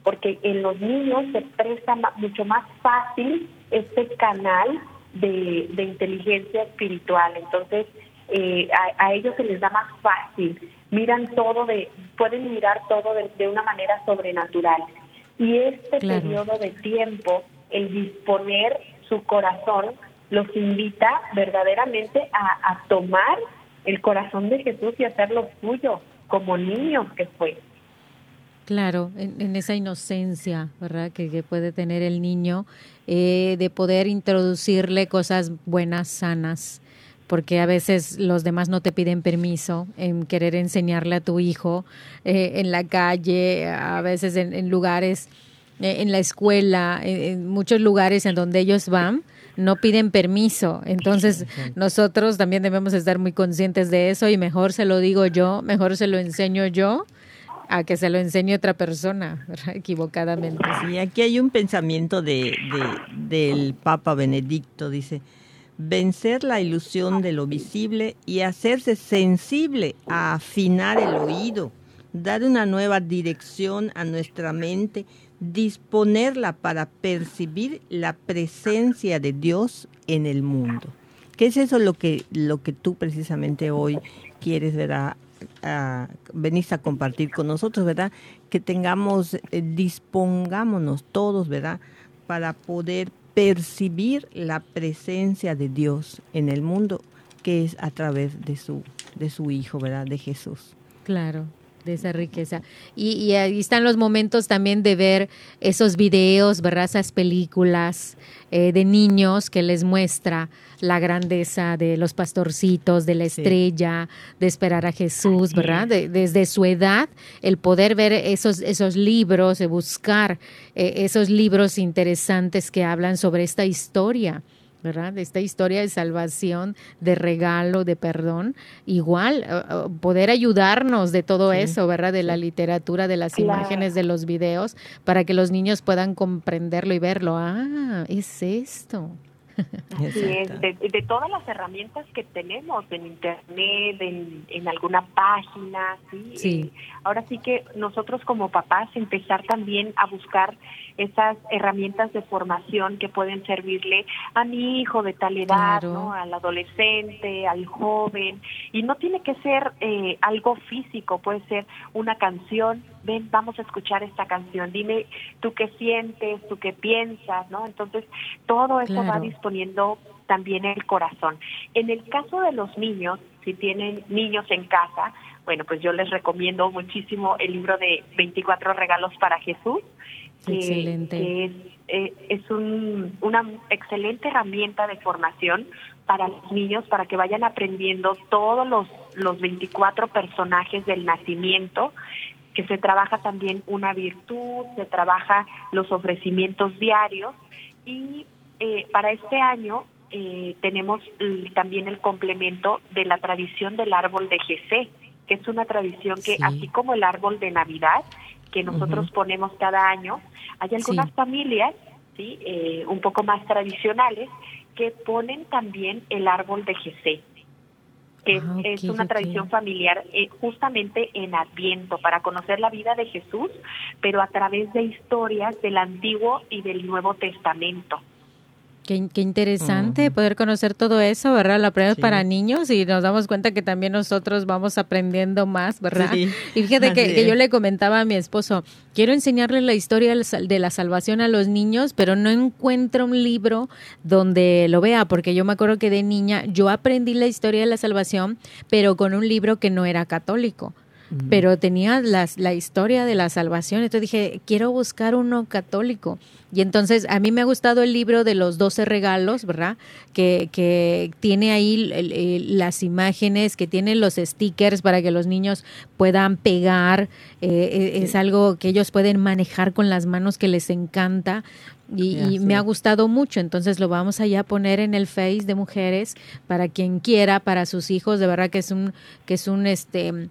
porque en los niños se presta mucho más fácil este canal de, inteligencia espiritual. Entonces, eh, a, ellos se les da más fácil, miran todo, de, pueden mirar todo de, una manera sobrenatural. Y este periodo de tiempo, el disponer su corazón, los invita verdaderamente a, a tomar el corazón de Jesús y hacerlo suyo como niño que fue. Claro, en, esa inocencia, ¿verdad? Que, puede tener el niño eh, de poder introducirle cosas buenas, sanas, porque a veces los demás no te piden permiso en querer enseñarle a tu hijo eh, en la calle, a veces en, lugares, eh, en la escuela, en muchos lugares en donde ellos van no piden permiso. Entonces, nosotros también debemos estar muy conscientes de eso y mejor se lo digo yo, mejor se lo enseño yo a que se lo enseñe otra persona, equivocadamente. Sí, aquí hay un pensamiento de, del Papa Benedicto, dice, vencer la ilusión de lo visible y hacerse sensible a afinar el oído, dar una nueva dirección a nuestra mente disponerla para percibir la presencia de Dios en el mundo. ¿Qué es eso lo que, lo que tú precisamente hoy quieres? A, venís a compartir con nosotros, ¿verdad? Que tengamos, eh, dispongámonos todos, ¿verdad? Para poder percibir la presencia de Dios en el mundo, que es a través de su, de su Hijo, ¿verdad? De Jesús. Claro, de esa riqueza. Y, ahí están los momentos también de ver esos videos, ¿verdad? Esas películas eh, de niños que les muestra la grandeza de los pastorcitos, de la estrella, de esperar a Jesús, ¿verdad? desde su edad, el poder ver esos, esos libros, de buscar eh, esos libros interesantes que hablan sobre esta historia ¿verdad? Esta historia de salvación, de regalo, de perdón, igual eh, eh, poder ayudarnos de todo eso, ¿verdad? De la literatura, de las imágenes, de los videos, para que los niños puedan comprenderlo y verlo. Ah, es esto. de, todas las herramientas que tenemos en internet, en, alguna página, ¿sí? ahora sí que nosotros como papás empezar también a buscar esas herramientas de formación que pueden servirle a mi hijo de tal edad, ¿no? al adolescente, al joven, y no tiene que ser eh, algo físico, puede ser una canción, ven, vamos a escuchar esta canción, dime tú qué sientes, tú qué piensas, ¿no? Entonces, todo eso va disponiendo también el corazón. En el caso de los niños, si tienen niños en casa, bueno, pues yo les recomiendo muchísimo el libro de 24 regalos para Jesús, que, es, eh, es un, una excelente herramienta de formación para los niños, para que vayan aprendiendo todos los, los 24 personajes del nacimiento, que se trabaja también una virtud, se trabaja los ofrecimientos diarios y eh, para este año eh, tenemos también el complemento de la tradición del árbol de Jesé, que es una tradición que así como el árbol de Navidad, que nosotros ponemos cada año. Hay algunas familias, ¿sí? Eh, un poco más tradicionales, que ponen también el árbol de Jesé, que ah, es una tradición familiar eh, justamente en Adviento, para conocer la vida de Jesús, pero a través de historias del Antiguo y del Nuevo Testamento. Qué, interesante poder conocer todo eso, ¿verdad? La prueba es para niños y nos damos cuenta que también nosotros vamos aprendiendo más, ¿verdad? Y fíjate que, yo le comentaba a mi esposo, quiero enseñarle la historia de la salvación a los niños, pero no encuentro un libro donde lo vea, porque yo me acuerdo que de niña yo aprendí la historia de la salvación, pero con un libro que no era católico pero tenía las, la historia de la salvación. Entonces dije, quiero buscar uno católico. Y entonces a mí me ha gustado el libro de los doce regalos, ¿verdad? Que, que tiene ahí las imágenes, que tiene los stickers para que los niños puedan pegar. Eh, eh, es algo que ellos pueden manejar con las manos que les encanta. Y, me ha gustado mucho, entonces lo vamos allá a poner en el Face de mujeres para quien quiera, para sus hijos, de verdad que es un que es un este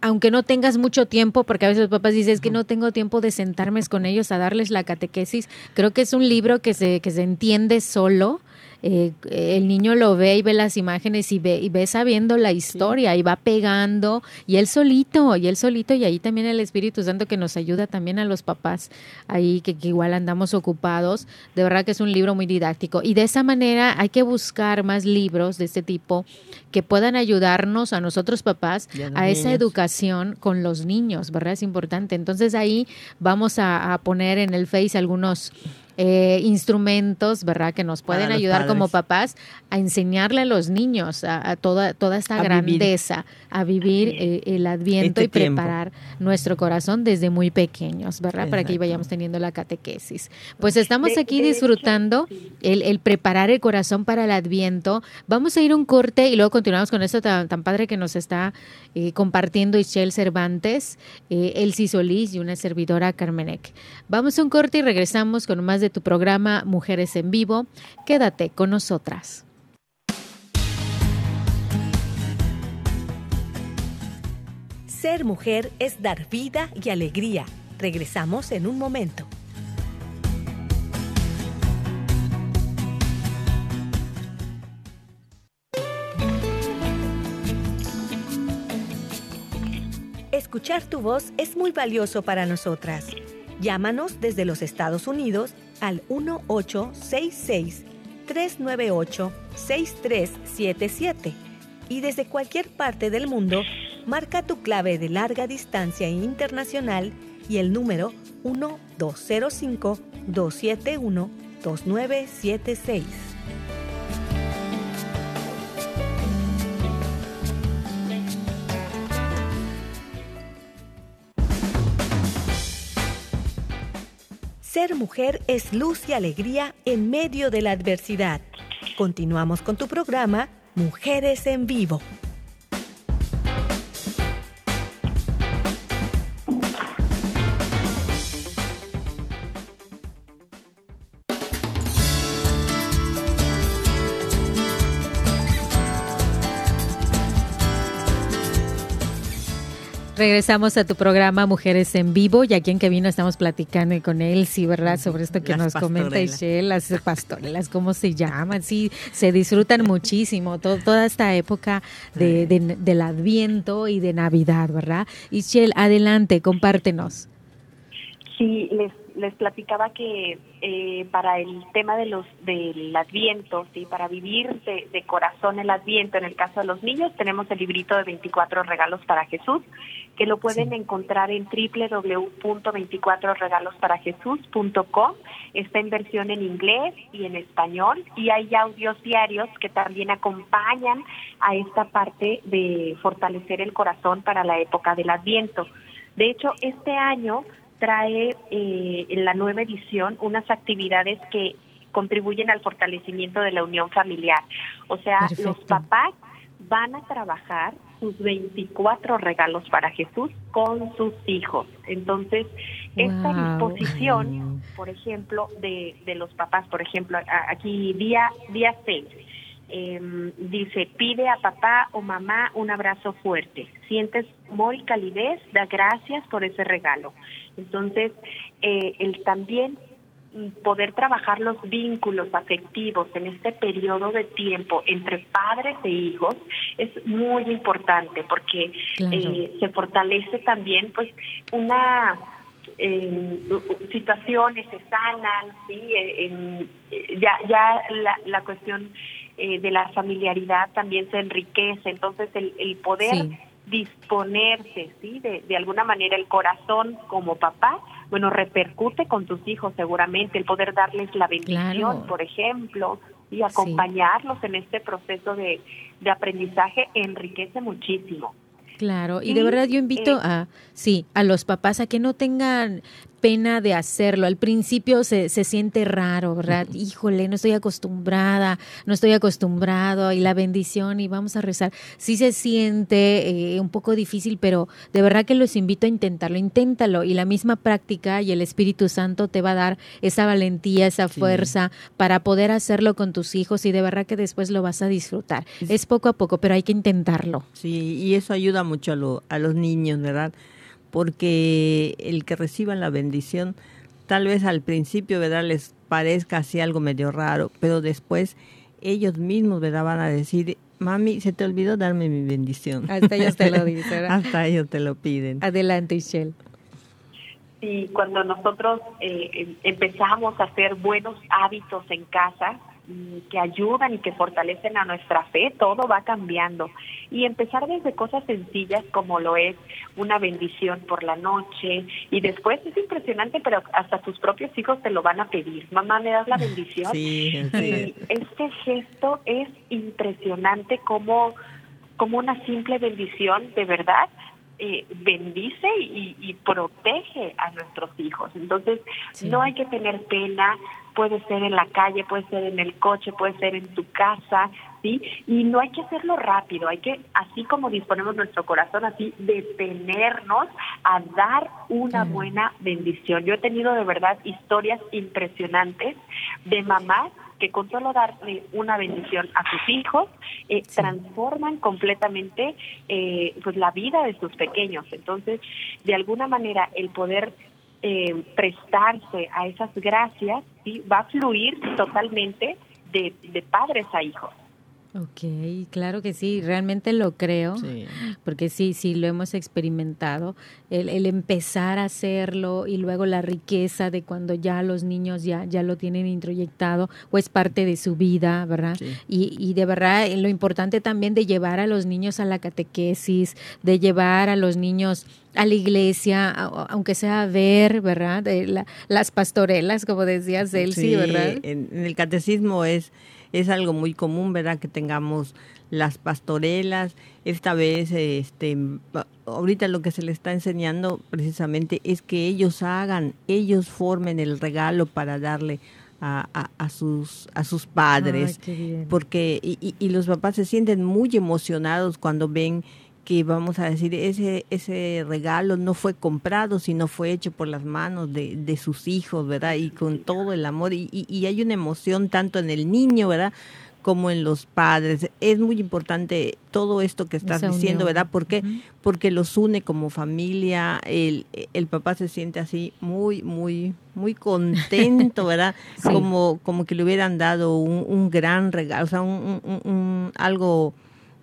aunque no tengas mucho tiempo, porque a veces los papás dicen, es que no tengo tiempo de sentarme con ellos a darles la catequesis, creo que es un libro que se, que se entiende solo eh, el niño lo ve y ve las imágenes y ve, y ve sabiendo la historia y va pegando y él solito, y él solito y ahí también el Espíritu Santo que nos ayuda también a los papás ahí que, igual andamos ocupados. De verdad que es un libro muy didáctico y de esa manera hay que buscar más libros de este tipo que puedan ayudarnos a nosotros papás a, esa educación con los niños, ¿verdad? Es importante. Entonces ahí vamos a, a poner en el Face algunos eh, instrumentos, ¿verdad? Que nos pueden ayudar como papás a enseñarle a los niños a, toda, toda esta grandeza, a vivir eh, el adviento este y preparar nuestro corazón desde muy pequeños, ¿verdad? Para que vayamos teniendo la catequesis. Pues estamos aquí disfrutando el, preparar el corazón para el adviento. Vamos a ir un corte y luego continuamos con esto tan, padre que nos está eh, compartiendo Ishel Cervantes, Elsie Solís y una servidora Carmenec. Vamos a un corte y regresamos con más de tu programa Mujeres en Vivo. Quédate con nosotras. Ser mujer es dar vida y alegría. Regresamos en un momento. Escuchar tu voz es muy valioso para nosotras. Llámanos desde los Estados Unidos al 1866-398-6377 y desde cualquier parte del mundo marca tu clave de larga distancia internacional y el número 1205 271 2976. Ser mujer es luz y alegría en medio de la adversidad. Continuamos con tu programa Mujeres en Vivo. Regresamos a tu programa Mujeres en Vivo y aquí en vino estamos platicando con él, sí, ¿verdad? Sobre esto que nos comenta Ishel, las pastorelas, ¿cómo se llaman? Sí, se disfrutan muchísimo toda esta época de, del Adviento y de Navidad, ¿verdad? Ishel, adelante, compártenos. Sí, les les platicaba que eh, para el tema de los del Adviento, sí, para vivir de, corazón el Adviento, en el caso de los niños, tenemos el librito de 24 regalos para Jesús, que lo pueden encontrar en www.24regalosparajesús.com. Está en versión en inglés y en español y hay audios diarios que también acompañan a esta parte de fortalecer el corazón para la época del Adviento. De hecho, este año trae eh, en la nueva edición unas actividades que contribuyen al fortalecimiento de la unión familiar. O sea, los papás van a trabajar sus 24 regalos para Jesús con sus hijos. Entonces, esta disposición, por ejemplo, de, de los papás, por ejemplo, aquí día, día 6, Em, dice, pide a papá o mamá un abrazo fuerte. Sientes amor y calidez, da gracias por ese regalo. Entonces, eh, el también poder trabajar los vínculos afectivos en este periodo de tiempo entre padres e hijos es muy importante porque eh, se fortalece también pues una situaciones se sanan, ¿sí? ya, ya la, la cuestión eh, de la familiaridad también se enriquece, entonces el, el poder disponerse, ¿sí? De, de alguna manera el corazón como papá, bueno, repercute con tus hijos seguramente, el poder darles la bendición, por ejemplo, y acompañarlos en este proceso de, de aprendizaje enriquece muchísimo. Claro, y de verdad yo invito eh, a, sí, a los papás a que no tengan pena de hacerlo. Al principio se, se siente raro, ¿verdad? Híjole, no estoy acostumbrada, no estoy acostumbrado y la bendición y vamos a rezar. Sí se siente eh, un poco difícil, pero de verdad que los invito a intentarlo. Inténtalo y la misma práctica y el Espíritu Santo te va a dar esa valentía, esa fuerza para poder hacerlo con tus hijos y de verdad que después lo vas a disfrutar. Es poco a poco, pero hay que intentarlo. Sí, y eso ayuda mucho a, lo, a los niños, ¿verdad? porque el que reciban la bendición, tal vez al principio, ¿verdad? Les parezca así algo medio raro, pero después ellos mismos, ¿verdad? Van a decir, mami, se te olvidó darme mi bendición. Hasta ellos te lo dicen. Hasta ellos te lo piden. Adelante, Michelle. Sí, cuando nosotros eh, em, empezamos a hacer buenos hábitos en casa, que ayudan y que fortalecen a nuestra fe, todo va cambiando. Y empezar desde cosas sencillas como lo es una bendición por la noche y después es impresionante, pero hasta tus propios hijos te lo van a pedir. Mamá, ¿me das la bendición? Sí, Y este gesto es impresionante como, como una simple bendición de verdad eh, bendice y, protege a nuestros hijos. Entonces, no hay que tener pena, puede ser en la calle, puede ser en el coche, puede ser en tu casa, ¿sí? Y no hay que hacerlo rápido, hay que, así como disponemos nuestro corazón, así detenernos a dar una buena bendición. Yo he tenido de verdad historias impresionantes de mamás que con solo darle una bendición a sus hijos eh, transforman completamente eh, pues la vida de sus pequeños. Entonces, de alguna manera, el poder eh, prestarse a esas gracias ¿sí? va a fluir totalmente de, de padres a hijos. Ok, claro que sí, realmente lo creo, porque sí, sí, lo hemos experimentado, el, el, empezar a hacerlo y luego la riqueza de cuando ya los niños ya, ya lo tienen introyectado o es parte de su vida, ¿verdad? Y, y de verdad lo importante también de llevar a los niños a la catequesis, de llevar a los niños a la iglesia, aunque sea a ver, ¿verdad? De las pastorelas, como decías, Elsie, sí, ¿verdad? En, en el catecismo es es algo muy común, ¿verdad? Que tengamos las pastorelas. Esta vez, este, ahorita lo que se les está enseñando precisamente es que ellos hagan, ellos formen el regalo para darle a, a, sus a sus padres porque y, y, los papás se sienten muy emocionados cuando ven que vamos a decir, ese, ese regalo no fue comprado, sino fue hecho por las manos de, de sus hijos, ¿verdad? Y con todo el amor. Y, y, hay una emoción tanto en el niño, ¿verdad? como en los padres. Es muy importante todo esto que estás diciendo, ¿verdad? ¿Por qué? Porque los une como familia, el, el papá se siente así muy, muy, muy contento, ¿verdad? Como, como que le hubieran dado un, un gran regalo, o sea, un, un algo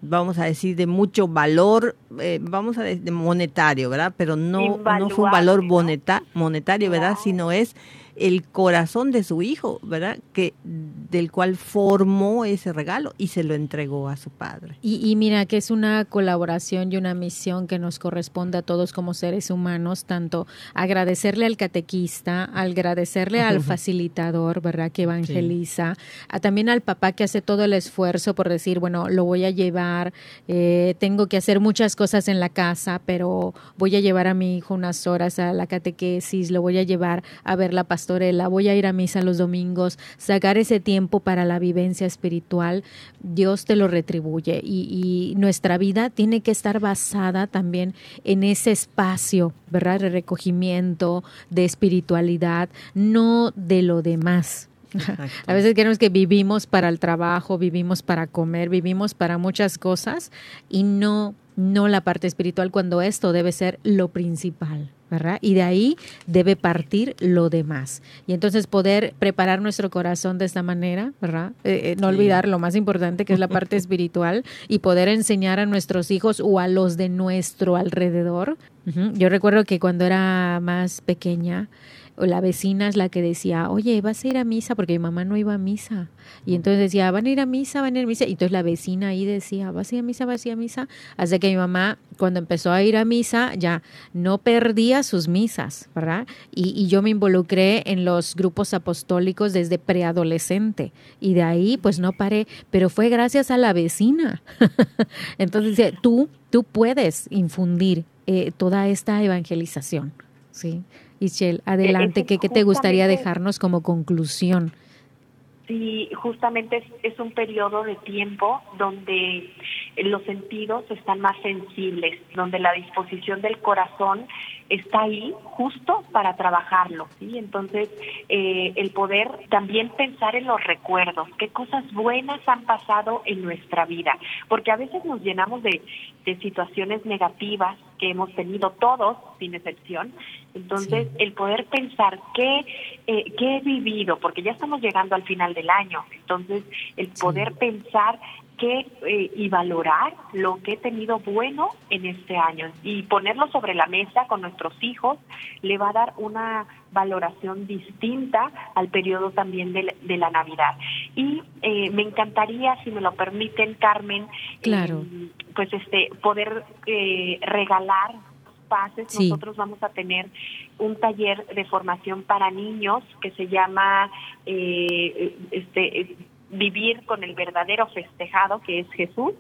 vamos a decir, de mucho valor, eh, vamos a decir, monetario, ¿verdad? Pero no, no fue un valor monetario, ¿verdad? Sino es el corazón de su hijo, ¿verdad? Que del cual formó ese regalo y se lo entregó a su padre. Y, mira que es una colaboración y una misión que nos corresponde a todos como seres humanos, tanto agradecerle al catequista, agradecerle al facilitador, ¿verdad? Que evangeliza, a, también al papá que hace todo el esfuerzo por decir, bueno, lo voy a llevar, eh, tengo que hacer muchas cosas en la casa, pero voy a llevar a mi hijo unas horas a la catequesis, lo voy a llevar a ver la pastora voy a ir a misa los domingos, sacar ese tiempo para la vivencia espiritual, Dios te lo retribuye y, nuestra vida tiene que estar basada también en ese espacio, ¿verdad? De recogimiento, de espiritualidad, no de lo demás. A veces queremos que vivimos para el trabajo, vivimos para comer, vivimos para muchas cosas y no no la parte espiritual cuando esto debe ser lo principal. ¿Verdad? Y de ahí debe partir lo demás. Y entonces poder preparar nuestro corazón de esta manera, ¿verdad? Eh, eh, no olvidar lo más importante que es la parte espiritual y poder enseñar a nuestros hijos o a los de nuestro alrededor Yo recuerdo que cuando era más pequeña, la vecina es la que decía, oye, vas a ir a misa, porque mi mamá no iba a misa. Y entonces decía, van a ir a misa, van a ir a misa. Y entonces la vecina ahí decía, vas a ir a misa, vas a ir a misa. Así que mi mamá, cuando empezó a ir a misa, ya no perdía sus misas, ¿verdad? Y, y yo me involucré en los grupos apostólicos desde preadolescente. Y de ahí, pues no paré, pero fue gracias a la vecina. entonces, tú, tú puedes infundir eh, toda esta evangelización, ¿sí? Ischel, adelante, ¿qué, ¿qué, te gustaría dejarnos como conclusión? Sí, justamente es, un periodo de tiempo donde los sentidos están más sensibles, donde la disposición del corazón está ahí justo para trabajarlo, ¿sí? Entonces, eh, el poder también pensar en los recuerdos, qué cosas buenas han pasado en nuestra vida, porque a veces nos llenamos de, de situaciones negativas que hemos tenido todos, sin excepción. Entonces, el poder pensar qué, eh, qué he vivido, porque ya estamos llegando al final del año, entonces el poder pensar qué eh, y valorar lo que he tenido bueno en este año y ponerlo sobre la mesa con nuestros hijos le va a dar una valoración distinta al periodo también de, de la Navidad. Y eh, me encantaría, si me lo permiten, Carmen, claro. pues este poder regalar pases, nosotros vamos a tener un taller de formación para niños que se llama eh, este vivir con el verdadero festejado que es Jesús.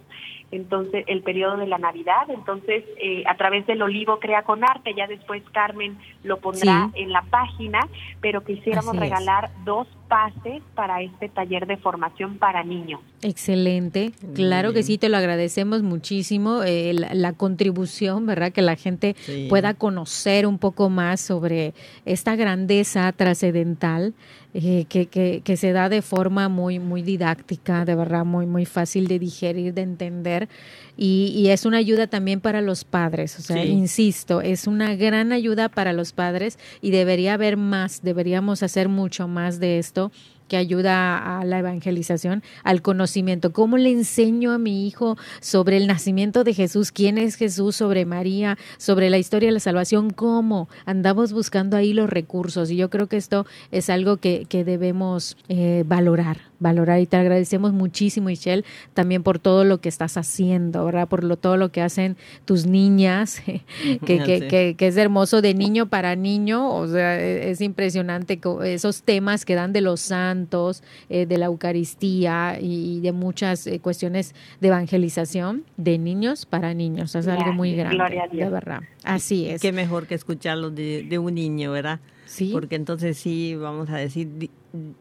Entonces el periodo de la Navidad, entonces eh, a través del Olivo Crea con Arte, ya después Carmen lo pondrá en la página, pero quisiéramos regalar dos pases para este taller de formación para niños. Excelente, claro que sí, te lo agradecemos muchísimo, eh, la, contribución, ¿verdad? Que la gente pueda conocer un poco más sobre esta grandeza trascendental eh, que, que, que, se da de forma muy, muy didáctica, de verdad, muy, muy fácil de digerir, de entender. Y, y es una ayuda también para los padres, o sea, insisto, es una gran ayuda para los padres y debería haber más, deberíamos hacer mucho más de esto que ayuda a la evangelización, al conocimiento. ¿Cómo le enseño a mi hijo sobre el nacimiento de Jesús? ¿Quién es Jesús? Sobre María, sobre la historia de la salvación. ¿Cómo? Andamos buscando ahí los recursos y yo creo que esto es algo que, que debemos eh, valorar valorar y te agradecemos muchísimo, Michelle, también por todo lo que estás haciendo, ¿verdad? Por lo, todo lo que hacen tus niñas, que, que, que, es hermoso de niño para niño, o sea, e, es impresionante esos temas que dan de los santos eh, de la Eucaristía y de muchas eh, cuestiones de evangelización de niños para niños. Es algo muy grande, de verdad. Así es. Qué mejor que escucharlo de, un niño, ¿verdad? Sí. Porque entonces sí, vamos a decir,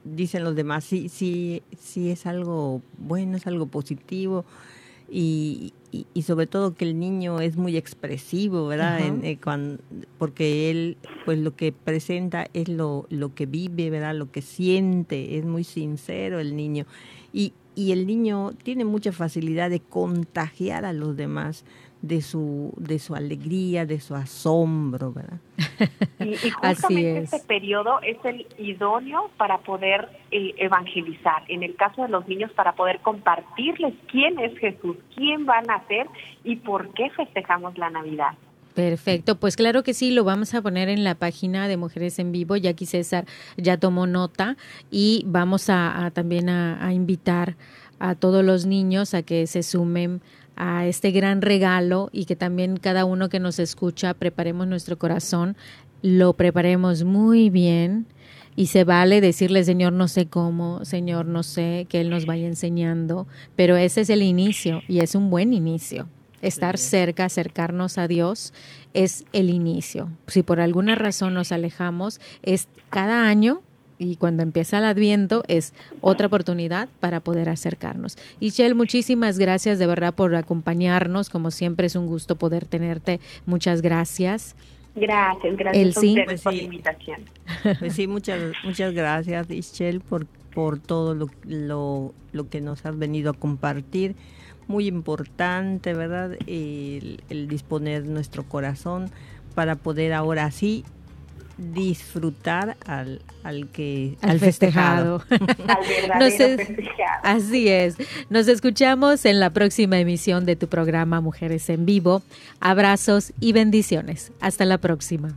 dicen los demás, sí, sí, sí es algo bueno, es algo positivo y, y, sobre todo que el niño es muy expresivo, ¿verdad? Eh, porque él, pues lo que presenta es lo, lo que vive, ¿verdad? Lo que siente, es muy sincero el niño. Y, y el niño tiene mucha facilidad de contagiar a los demás de su, de su alegría, de su asombro, ¿verdad? Y, justamente este periodo es el idóneo para poder eh, evangelizar. En el caso de los niños, para poder compartirles quién es Jesús, quién van a ser y por qué festejamos la Navidad. Perfecto, pues claro que sí, lo vamos a poner en la página de Mujeres en Vivo, ya aquí César ya tomó nota y vamos a, también a invitar a todos los niños a que se sumen a este gran regalo y que también cada uno que nos escucha preparemos nuestro corazón, lo preparemos muy bien y se vale decirle, Señor, no sé cómo, Señor, no sé, que Él nos vaya enseñando, pero ese es el inicio y es un buen inicio. Estar cerca, acercarnos a Dios es el inicio. Si por alguna razón nos alejamos, es cada año y cuando empieza el adviento es otra oportunidad para poder acercarnos. Y Shell, muchísimas gracias de verdad por acompañarnos. Como siempre es un gusto poder tenerte. Muchas gracias. Gracias, gracias a ustedes por la invitación. Pues sí, muchas, muchas gracias, Ischel, por, por todo lo, lo, lo, que nos has venido a compartir. Muy importante, ¿verdad? El, el disponer nuestro corazón para poder ahora sí disfrutar al, al que al, festejado. al festejado. Así es. Nos escuchamos en la próxima emisión de tu programa Mujeres en Vivo. Abrazos y bendiciones. Hasta la próxima.